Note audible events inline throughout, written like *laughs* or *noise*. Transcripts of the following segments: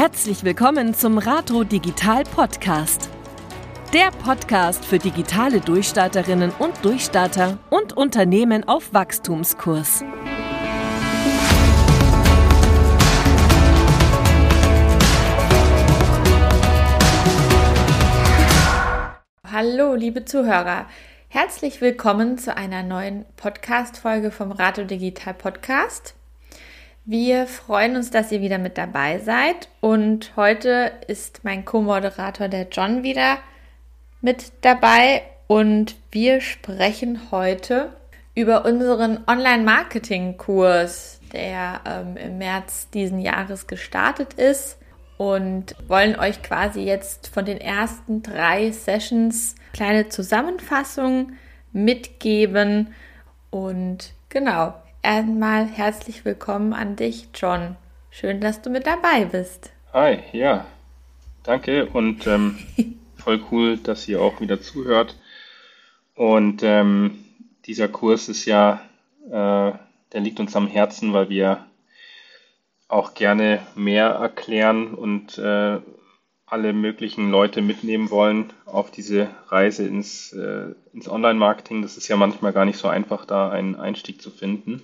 Herzlich willkommen zum Rato Digital Podcast. Der Podcast für digitale Durchstarterinnen und Durchstarter und Unternehmen auf Wachstumskurs. Hallo, liebe Zuhörer. Herzlich willkommen zu einer neuen Podcast-Folge vom Rato Digital Podcast. Wir freuen uns, dass ihr wieder mit dabei seid. Und heute ist mein Co-Moderator der John wieder mit dabei. Und wir sprechen heute über unseren Online-Marketing-Kurs, der ähm, im März diesen Jahres gestartet ist. Und wollen euch quasi jetzt von den ersten drei Sessions kleine Zusammenfassung mitgeben. Und genau, Einmal herzlich willkommen an dich, John. Schön, dass du mit dabei bist. Hi, ja, danke und ähm, *laughs* voll cool, dass ihr auch wieder zuhört. Und ähm, dieser Kurs ist ja, äh, der liegt uns am Herzen, weil wir auch gerne mehr erklären und äh, alle möglichen Leute mitnehmen wollen auf diese Reise ins, äh, ins Online-Marketing. Das ist ja manchmal gar nicht so einfach, da einen Einstieg zu finden.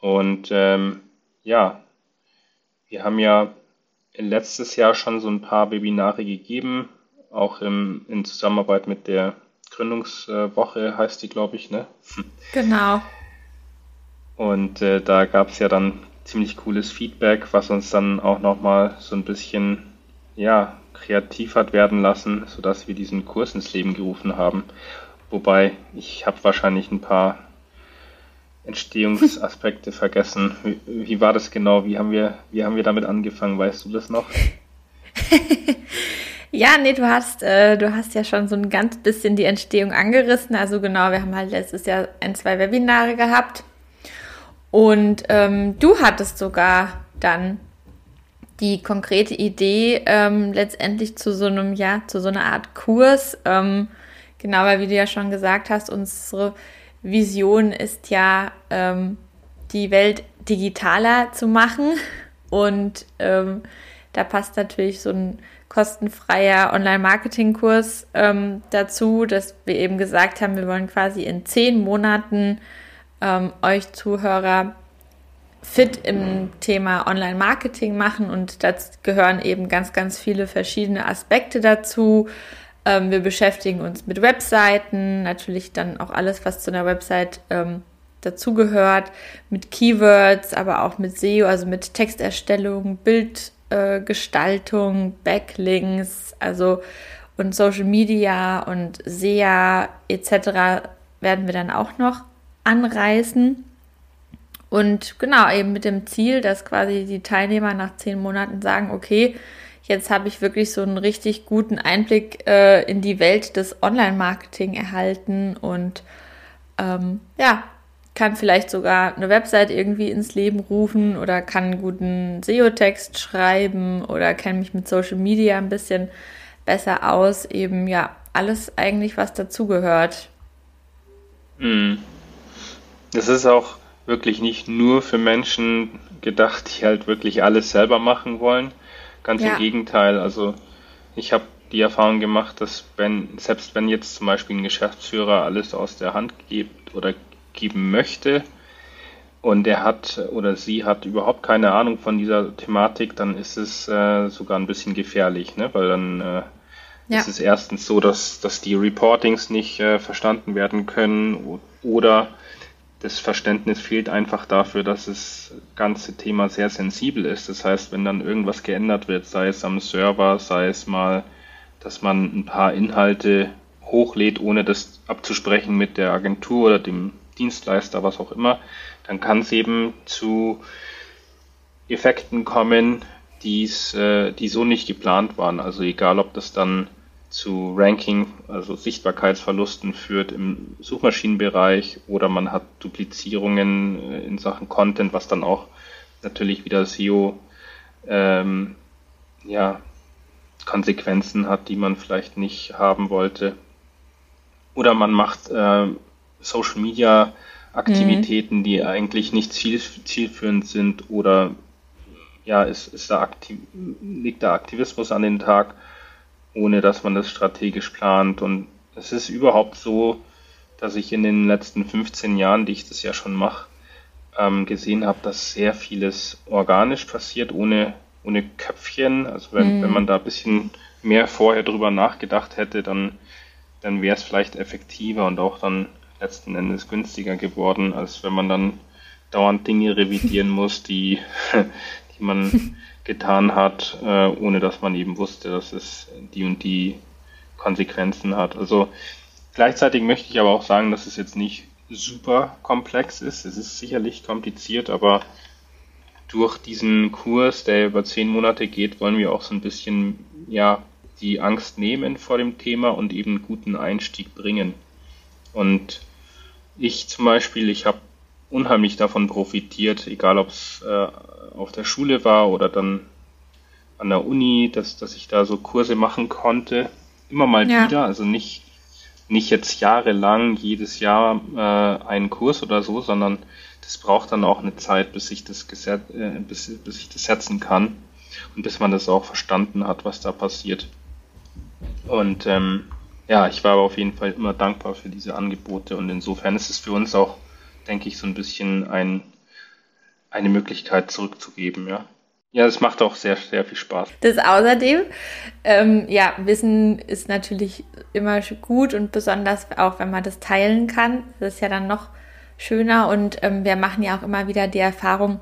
Und ähm, ja, wir haben ja letztes Jahr schon so ein paar Webinare gegeben, auch im, in Zusammenarbeit mit der Gründungswoche heißt die, glaube ich, ne? *laughs* Genau. Und äh, da gab es ja dann ziemlich cooles Feedback, was uns dann auch nochmal so ein bisschen, ja, kreativ hat werden lassen, sodass wir diesen Kurs ins Leben gerufen haben. Wobei ich habe wahrscheinlich ein paar Entstehungsaspekte vergessen. Wie, wie, war das genau? Wie haben, wir, wie haben wir damit angefangen? Weißt du das noch? *laughs* ja, nee, du hast, äh, du hast ja schon so ein ganz bisschen die Entstehung angerissen. Also genau, wir haben halt letztes Jahr ein, zwei Webinare gehabt. Und ähm, du hattest sogar dann die konkrete Idee ähm, letztendlich zu so einem, ja, zu so einer Art Kurs. Ähm, genau, weil wie du ja schon gesagt hast, unsere Vision ist ja, ähm, die Welt digitaler zu machen. Und ähm, da passt natürlich so ein kostenfreier Online-Marketing-Kurs ähm, dazu, dass wir eben gesagt haben, wir wollen quasi in zehn Monaten ähm, euch Zuhörer fit im Thema Online-Marketing machen und dazu gehören eben ganz, ganz viele verschiedene Aspekte dazu. Ähm, wir beschäftigen uns mit Webseiten, natürlich dann auch alles, was zu einer Website ähm, dazugehört, mit Keywords, aber auch mit SEO, also mit Texterstellung, Bildgestaltung, äh, Backlinks, also und Social Media und SEA etc. werden wir dann auch noch anreißen. Und genau, eben mit dem Ziel, dass quasi die Teilnehmer nach zehn Monaten sagen, okay, Jetzt habe ich wirklich so einen richtig guten Einblick äh, in die Welt des Online-Marketing erhalten und ähm, ja, kann vielleicht sogar eine Website irgendwie ins Leben rufen oder kann einen guten SEO-Text schreiben oder kenne mich mit Social Media ein bisschen besser aus. Eben ja, alles eigentlich, was dazugehört. Das ist auch wirklich nicht nur für Menschen gedacht, die halt wirklich alles selber machen wollen, Ganz ja. im Gegenteil. Also ich habe die Erfahrung gemacht, dass wenn, selbst wenn jetzt zum Beispiel ein Geschäftsführer alles aus der Hand gibt oder geben möchte und er hat oder sie hat überhaupt keine Ahnung von dieser Thematik, dann ist es äh, sogar ein bisschen gefährlich, ne? weil dann äh, ja. ist es erstens so, dass, dass die Reportings nicht äh, verstanden werden können oder das Verständnis fehlt einfach dafür, dass das ganze Thema sehr sensibel ist. Das heißt, wenn dann irgendwas geändert wird, sei es am Server, sei es mal, dass man ein paar Inhalte hochlädt, ohne das abzusprechen mit der Agentur oder dem Dienstleister, was auch immer, dann kann es eben zu Effekten kommen, die's, äh, die so nicht geplant waren. Also egal, ob das dann zu Ranking, also Sichtbarkeitsverlusten führt im Suchmaschinenbereich oder man hat Duplizierungen äh, in Sachen Content, was dann auch natürlich wieder SEO ähm, ja, Konsequenzen hat, die man vielleicht nicht haben wollte. Oder man macht äh, Social Media Aktivitäten, mhm. die eigentlich nicht ziel, zielführend sind oder ja, ist, ist da aktiv, liegt da Aktivismus an den Tag, ohne dass man das strategisch plant. Und es ist überhaupt so, dass ich in den letzten 15 Jahren, die ich das ja schon mache, ähm, gesehen habe, dass sehr vieles organisch passiert, ohne, ohne Köpfchen. Also wenn, mhm. wenn man da ein bisschen mehr vorher drüber nachgedacht hätte, dann, dann wäre es vielleicht effektiver und auch dann letzten Endes günstiger geworden, als wenn man dann dauernd Dinge revidieren *laughs* muss, die, *laughs* die man getan hat, äh, ohne dass man eben wusste, dass es die und die Konsequenzen hat. Also gleichzeitig möchte ich aber auch sagen, dass es jetzt nicht super komplex ist. Es ist sicherlich kompliziert, aber durch diesen Kurs, der über zehn Monate geht, wollen wir auch so ein bisschen ja die Angst nehmen vor dem Thema und eben einen guten Einstieg bringen. Und ich zum Beispiel, ich habe unheimlich davon profitiert, egal ob es äh, auf der Schule war oder dann an der Uni, dass, dass ich da so Kurse machen konnte. Immer mal ja. wieder, also nicht, nicht jetzt jahrelang jedes Jahr äh, einen Kurs oder so, sondern das braucht dann auch eine Zeit, bis ich das, äh, bis, bis ich das setzen kann und bis man das auch verstanden hat, was da passiert. Und ähm, ja, ich war aber auf jeden Fall immer dankbar für diese Angebote und insofern ist es für uns auch, denke ich, so ein bisschen ein, eine Möglichkeit zurückzugeben, ja. Ja, es macht auch sehr, sehr viel Spaß. Das außerdem, ähm, ja, Wissen ist natürlich immer gut und besonders auch, wenn man das teilen kann. Das ist ja dann noch schöner und ähm, wir machen ja auch immer wieder die Erfahrung,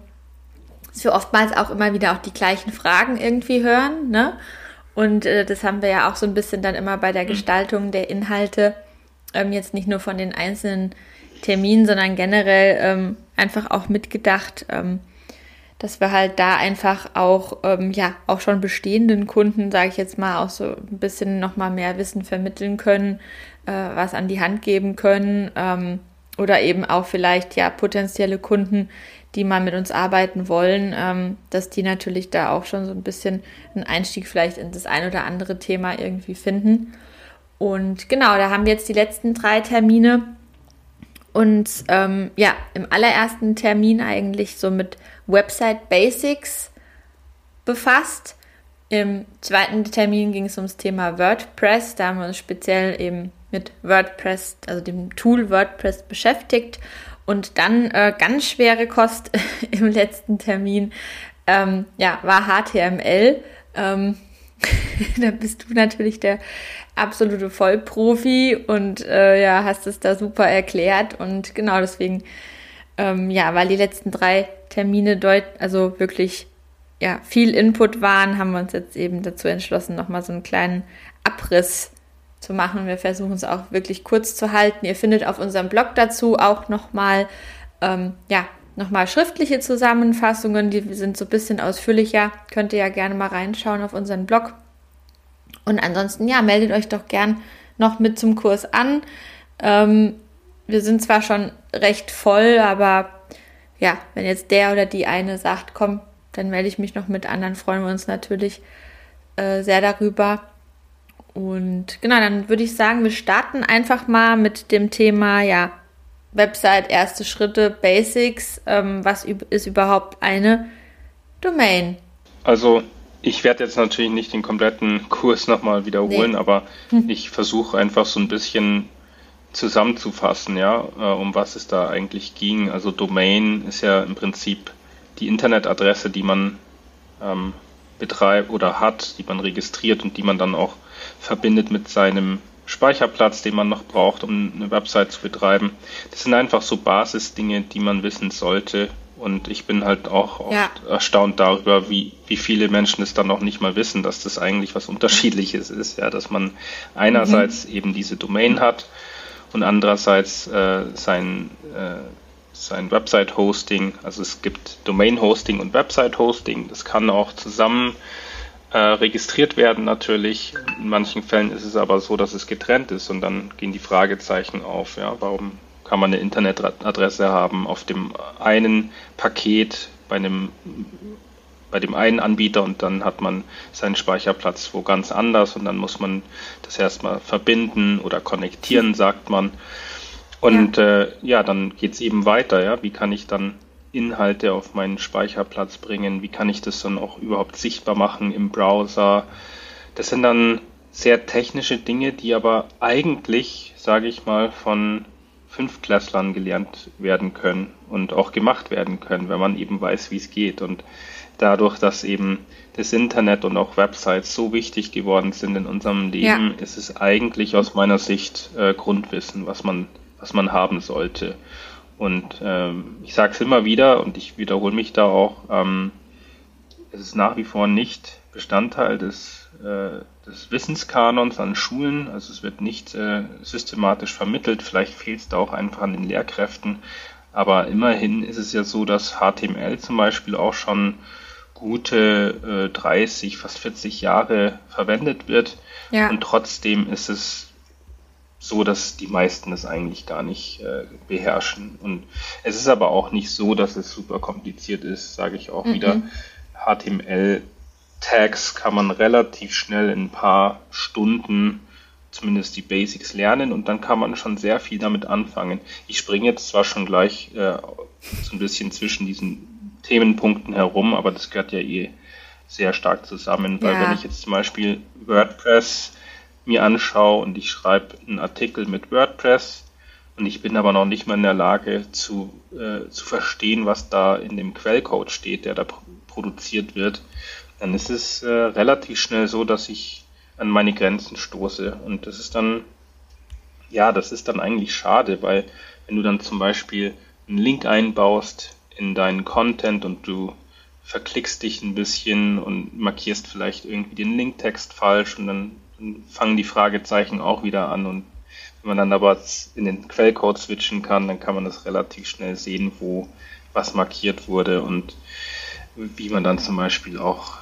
dass wir oftmals auch immer wieder auch die gleichen Fragen irgendwie hören, ne? Und äh, das haben wir ja auch so ein bisschen dann immer bei der mhm. Gestaltung der Inhalte, ähm, jetzt nicht nur von den einzelnen Terminen, sondern generell ähm, einfach auch mitgedacht, ähm, dass wir halt da einfach auch, ähm, ja, auch schon bestehenden Kunden, sage ich jetzt mal, auch so ein bisschen nochmal mehr Wissen vermitteln können, äh, was an die Hand geben können ähm, oder eben auch vielleicht, ja, potenzielle Kunden, die mal mit uns arbeiten wollen, ähm, dass die natürlich da auch schon so ein bisschen einen Einstieg vielleicht in das ein oder andere Thema irgendwie finden. Und genau, da haben wir jetzt die letzten drei Termine und ähm, ja, im allerersten Termin eigentlich so mit Website Basics befasst. Im zweiten Termin ging es ums Thema WordPress. Da haben wir uns speziell eben mit WordPress, also dem Tool WordPress beschäftigt und dann äh, ganz schwere Kost *laughs* im letzten Termin, ähm, ja, war HTML. Ähm, *laughs* da bist du natürlich der absolute Vollprofi und äh, ja, hast es da super erklärt und genau deswegen, ähm, ja, weil die letzten drei Termine deut also wirklich ja, viel Input waren, haben wir uns jetzt eben dazu entschlossen, nochmal so einen kleinen Abriss zu machen. Wir versuchen es auch wirklich kurz zu halten. Ihr findet auf unserem Blog dazu auch nochmal, ähm, ja, nochmal schriftliche Zusammenfassungen, die sind so ein bisschen ausführlicher. Könnt ihr ja gerne mal reinschauen auf unseren Blog. Und ansonsten, ja, meldet euch doch gern noch mit zum Kurs an. Ähm, wir sind zwar schon recht voll, aber ja, wenn jetzt der oder die eine sagt, komm, dann melde ich mich noch mit anderen, freuen wir uns natürlich äh, sehr darüber. Und genau, dann würde ich sagen, wir starten einfach mal mit dem Thema, ja, Website, erste Schritte, Basics. Ähm, was ist überhaupt eine Domain? Also, ich werde jetzt natürlich nicht den kompletten *laughs* Kurs nochmal wiederholen, nee. aber hm. ich versuche einfach so ein bisschen zusammenzufassen, ja, äh, um was es da eigentlich ging. Also Domain ist ja im Prinzip die Internetadresse, die man ähm, betreibt oder hat, die man registriert und die man dann auch verbindet mit seinem Speicherplatz, den man noch braucht, um eine Website zu betreiben. Das sind einfach so Basisdinge, die man wissen sollte. Und ich bin halt auch oft ja. erstaunt darüber, wie, wie viele Menschen es dann noch nicht mal wissen, dass das eigentlich was Unterschiedliches ist. Ja, dass man einerseits mhm. eben diese Domain hat und andererseits äh, sein, äh, sein Website-Hosting. Also es gibt Domain-Hosting und Website-Hosting. Das kann auch zusammen äh, registriert werden natürlich. In manchen Fällen ist es aber so, dass es getrennt ist und dann gehen die Fragezeichen auf. Ja, warum kann man eine Internetadresse haben auf dem einen Paket bei einem bei dem einen Anbieter und dann hat man seinen Speicherplatz wo ganz anders und dann muss man das erstmal verbinden oder konnektieren, sagt man. Und ja, äh, ja dann geht es eben weiter, ja. Wie kann ich dann Inhalte auf meinen Speicherplatz bringen? Wie kann ich das dann auch überhaupt sichtbar machen im Browser? Das sind dann sehr technische Dinge, die aber eigentlich, sage ich mal, von Fünftklässlern gelernt werden können und auch gemacht werden können, wenn man eben weiß, wie es geht. Und dadurch, dass eben das Internet und auch Websites so wichtig geworden sind in unserem Leben, ja. ist es eigentlich aus meiner Sicht äh, Grundwissen, was man, was man haben sollte. Und ähm, ich sage es immer wieder und ich wiederhole mich da auch, ähm, es ist nach wie vor nicht Bestandteil des, äh, des Wissenskanons an Schulen. Also es wird nicht äh, systematisch vermittelt. Vielleicht fehlt es da auch einfach an den Lehrkräften. Aber immerhin ist es ja so, dass HTML zum Beispiel auch schon gute äh, 30, fast 40 Jahre verwendet wird. Ja. Und trotzdem ist es so, dass die meisten es eigentlich gar nicht äh, beherrschen. Und es ist aber auch nicht so, dass es super kompliziert ist, sage ich auch mhm. wieder. HTML-Tags kann man relativ schnell in ein paar Stunden zumindest die Basics lernen und dann kann man schon sehr viel damit anfangen. Ich springe jetzt zwar schon gleich äh, so ein bisschen zwischen diesen Themenpunkten herum, aber das gehört ja eh sehr stark zusammen, weil ja. wenn ich jetzt zum Beispiel WordPress mir anschaue und ich schreibe einen Artikel mit WordPress und ich bin aber noch nicht mal in der Lage zu, äh, zu verstehen, was da in dem Quellcode steht, der da produziert wird, dann ist es äh, relativ schnell so, dass ich an meine Grenzen stoße. Und das ist dann, ja, das ist dann eigentlich schade, weil wenn du dann zum Beispiel einen Link einbaust in deinen Content und du verklickst dich ein bisschen und markierst vielleicht irgendwie den Linktext falsch und dann, dann fangen die Fragezeichen auch wieder an und wenn man dann aber in den Quellcode switchen kann, dann kann man das relativ schnell sehen, wo was markiert wurde und wie man dann zum Beispiel auch,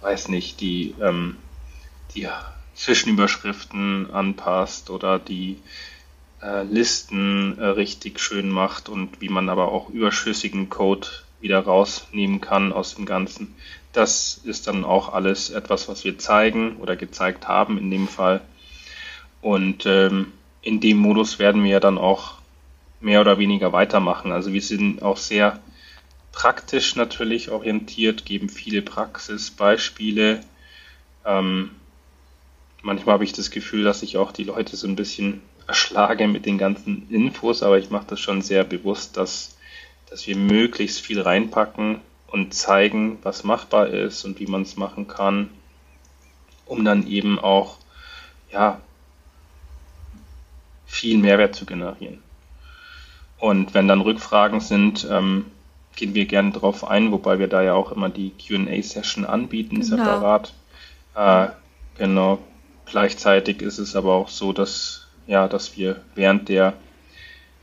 weiß nicht, die, ähm, die Zwischenüberschriften anpasst oder die äh, Listen äh, richtig schön macht und wie man aber auch überschüssigen Code wieder rausnehmen kann aus dem Ganzen. Das ist dann auch alles etwas, was wir zeigen oder gezeigt haben in dem Fall. Und ähm, in dem Modus werden wir dann auch mehr oder weniger weitermachen. Also wir sind auch sehr praktisch natürlich orientiert, geben viele Praxisbeispiele. Ähm, manchmal habe ich das Gefühl, dass sich auch die Leute so ein bisschen erschlage mit den ganzen Infos, aber ich mache das schon sehr bewusst, dass, dass wir möglichst viel reinpacken und zeigen, was machbar ist und wie man es machen kann, um dann eben auch ja, viel Mehrwert zu generieren. Und wenn dann Rückfragen sind, ähm, gehen wir gerne darauf ein, wobei wir da ja auch immer die QA-Session anbieten, genau. separat. Äh, genau. Gleichzeitig ist es aber auch so, dass ja, dass wir während der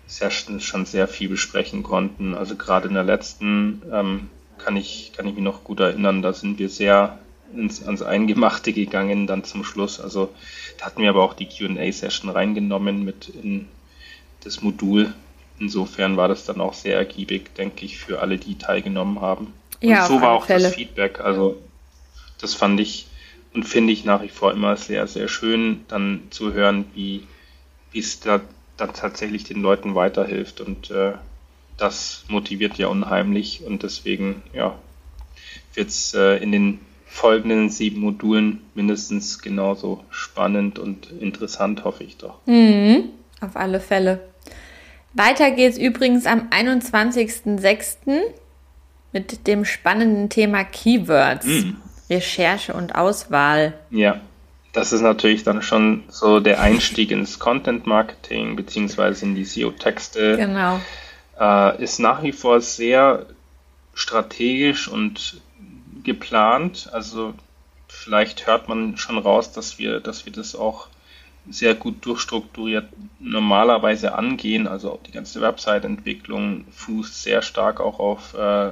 Session schon sehr viel besprechen konnten. Also gerade in der letzten ähm, kann ich kann ich mich noch gut erinnern, da sind wir sehr ins, ans Eingemachte gegangen dann zum Schluss. Also da hatten wir aber auch die Q&A-Session reingenommen mit in das Modul. Insofern war das dann auch sehr ergiebig, denke ich, für alle, die teilgenommen haben. Ja, Und so war auch Fälle. das Feedback. Also das fand ich und finde ich nach wie vor immer sehr, sehr schön, dann zu hören, wie wie es da dann tatsächlich den Leuten weiterhilft. Und äh, das motiviert ja unheimlich. Und deswegen, ja, wird es äh, in den folgenden sieben Modulen mindestens genauso spannend und interessant, hoffe ich doch. Mhm, auf alle Fälle. Weiter geht es übrigens am 21.06. mit dem spannenden Thema Keywords, mhm. Recherche und Auswahl. Ja, das ist natürlich dann schon so der Einstieg ins Content Marketing beziehungsweise in die SEO-Texte. Genau. Äh, ist nach wie vor sehr strategisch und geplant. Also vielleicht hört man schon raus, dass wir, dass wir das auch sehr gut durchstrukturiert normalerweise angehen. Also die ganze Website-Entwicklung fußt sehr stark auch auf äh,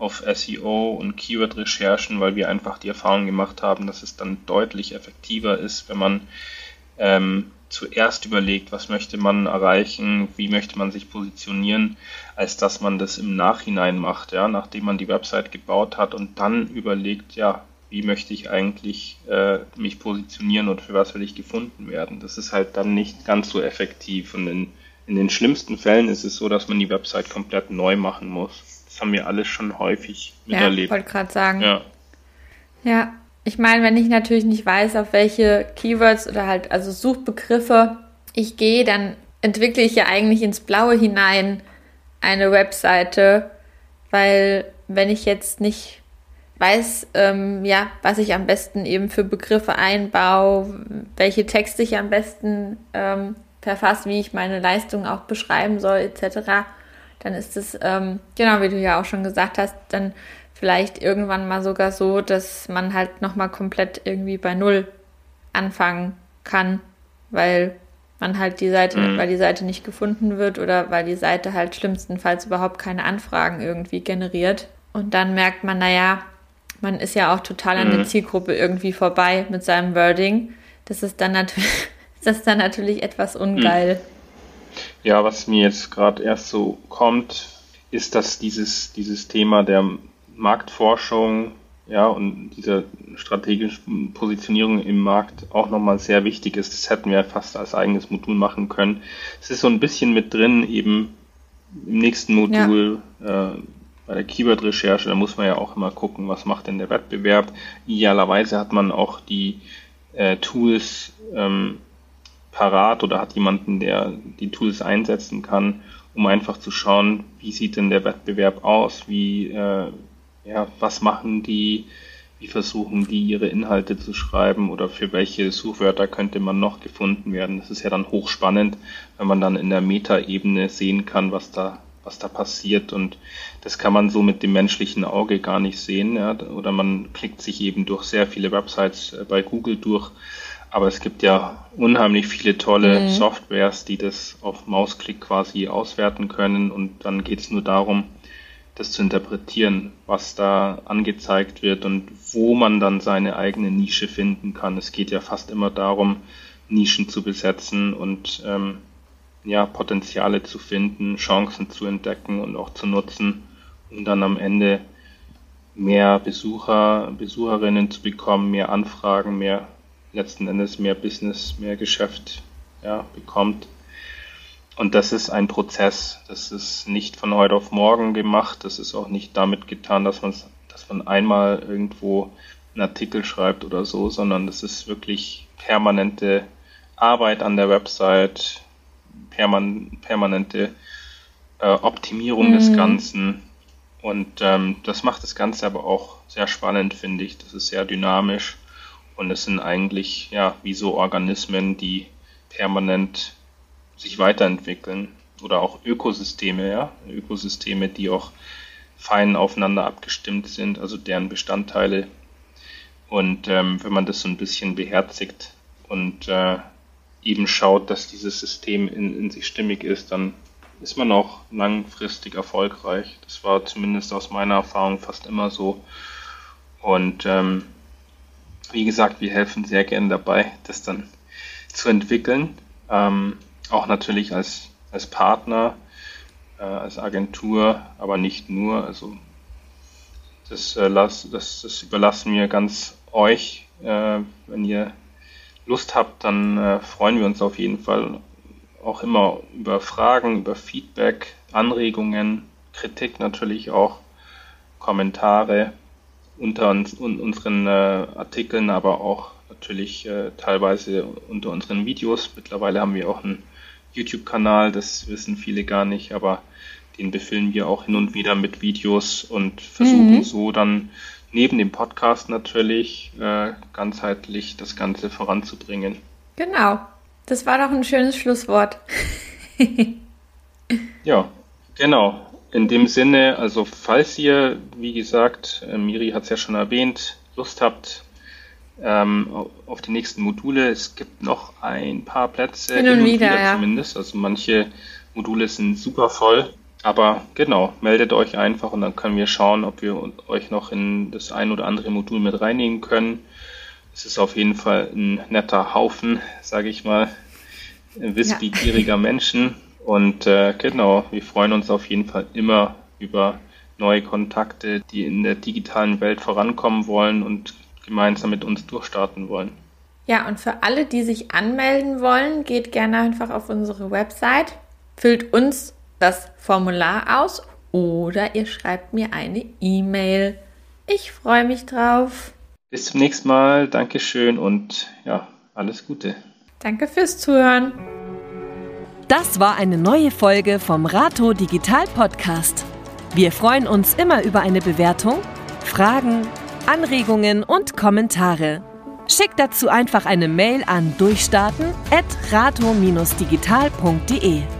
auf SEO und Keyword-Recherchen, weil wir einfach die Erfahrung gemacht haben, dass es dann deutlich effektiver ist, wenn man ähm, zuerst überlegt, was möchte man erreichen, wie möchte man sich positionieren, als dass man das im Nachhinein macht, ja, nachdem man die Website gebaut hat und dann überlegt, ja, wie möchte ich eigentlich äh, mich positionieren und für was will ich gefunden werden. Das ist halt dann nicht ganz so effektiv und in, in den schlimmsten Fällen ist es so, dass man die Website komplett neu machen muss Das haben wir alles schon häufig miterlebt. Ja, wollte gerade sagen. Ja. Ja, ich meine, wenn ich natürlich nicht weiß, auf welche Keywords oder halt also Suchbegriffe ich gehe, dann entwickle ich ja eigentlich ins Blaue hinein eine Webseite, weil wenn ich jetzt nicht weiß, ähm, ja, was ich am besten eben für Begriffe einbaue, welche Texte ich am besten ähm, verfasse, wie ich meine Leistung auch beschreiben soll, etc., dann ist es, ähm, genau wie du ja auch schon gesagt hast, dann vielleicht irgendwann mal sogar so, dass man halt nochmal komplett irgendwie bei Null anfangen kann, weil man halt die Seite, mhm. weil die Seite nicht gefunden wird oder weil die Seite halt schlimmstenfalls überhaupt keine Anfragen irgendwie generiert. Und dann merkt man, naja, man ist ja auch total an mhm. der Zielgruppe irgendwie vorbei mit seinem Wording. Das ist dann natürlich, *laughs* das ist dann natürlich etwas ungeil. Mhm. Ja, was mir jetzt gerade erst so kommt, ist, dass dieses, dieses Thema der Marktforschung ja, und diese strategische Positionierung im Markt auch nochmal sehr wichtig ist. Das hätten wir fast als eigenes Modul machen können. Es ist so ein bisschen mit drin, eben im nächsten Modul ja. äh, bei der Keyword-Recherche, da muss man ja auch immer gucken, was macht denn der Wettbewerb. Idealerweise hat man auch die äh, Tools ähm, parat oder hat jemanden, der die Tools einsetzen kann, um einfach zu schauen, wie sieht denn der Wettbewerb aus, wie äh, ja, was machen die, wie versuchen die ihre Inhalte zu schreiben oder für welche Suchwörter könnte man noch gefunden werden. Das ist ja dann hochspannend, wenn man dann in der Metaebene sehen kann, was da was da passiert und das kann man so mit dem menschlichen Auge gar nicht sehen ja? oder man klickt sich eben durch sehr viele Websites äh, bei Google durch, aber es gibt ja unheimlich viele tolle mhm. Softwares, die das auf Mausklick quasi auswerten können und dann geht es nur darum, das zu interpretieren, was da angezeigt wird und wo man dann seine eigene Nische finden kann. Es geht ja fast immer darum, Nischen zu besetzen und ähm, ja, Potenziale zu finden, Chancen zu entdecken und auch zu nutzen, um dann am Ende mehr Besucher, Besucherinnen zu bekommen, mehr Anfragen, mehr letzten Endes mehr Business, mehr Geschäft ja, bekommt. Und das ist ein Prozess. Das ist nicht von heute auf morgen gemacht. Das ist auch nicht damit getan, dass man, dass man einmal irgendwo einen Artikel schreibt oder so, sondern das ist wirklich permanente Arbeit an der Website, perman permanente äh, Optimierung mhm. des Ganzen. Und ähm, das macht das Ganze aber auch sehr spannend, finde ich. Das ist sehr dynamisch und es sind eigentlich ja wie so Organismen, die permanent sich weiterentwickeln oder auch Ökosysteme, ja, Ökosysteme, die auch fein aufeinander abgestimmt sind, also deren Bestandteile. Und ähm, wenn man das so ein bisschen beherzigt und äh, eben schaut, dass dieses System in, in sich stimmig ist, dann ist man auch langfristig erfolgreich. Das war zumindest aus meiner Erfahrung fast immer so. Und ähm, wie gesagt, wir helfen sehr gern dabei, das dann zu entwickeln. Ähm, auch natürlich als, als Partner, äh, als Agentur, aber nicht nur. Also das, äh, das, das überlassen wir ganz euch. Äh, wenn ihr Lust habt, dann äh, freuen wir uns auf jeden Fall auch immer über Fragen, über Feedback, Anregungen, Kritik natürlich auch, Kommentare unter uns, un, unseren äh, Artikeln, aber auch natürlich äh, teilweise unter unseren Videos. Mittlerweile haben wir auch einen YouTube-Kanal, das wissen viele gar nicht, aber den befüllen wir auch hin und wieder mit Videos und versuchen mhm. so dann neben dem Podcast natürlich äh, ganzheitlich das Ganze voranzubringen. Genau, das war doch ein schönes Schlusswort. *laughs* ja, genau. In dem Sinne, also falls ihr, wie gesagt, äh, Miri hat es ja schon erwähnt, Lust habt, ähm, auf die nächsten Module. Es gibt noch ein paar Plätze, hin und, hin und wieder, wieder ja. zumindest. Also manche Module sind super voll. Aber genau, meldet euch einfach und dann können wir schauen, ob wir euch noch in das ein oder andere Modul mit reinnehmen können. Es ist auf jeden Fall ein netter Haufen, sage ich mal, wissbegieriger ja. *laughs* Menschen. Und äh, genau, wir freuen uns auf jeden Fall immer über neue Kontakte, die in der digitalen Welt vorankommen wollen und gemeinsam mit uns durchstarten wollen. Ja, und für alle, die sich anmelden wollen, geht gerne einfach auf unsere Website, füllt uns das Formular aus oder ihr schreibt mir eine E-Mail. Ich freue mich drauf. Bis zum nächsten Mal. Dankeschön und ja, alles Gute. Danke fürs Zuhören. Das war eine neue Folge vom Rato Digital Podcast. Wir freuen uns immer über eine Bewertung, Fragen, Anregungen und Kommentare. Schickt dazu einfach eine Mail an durchstarten.rato-digital.de.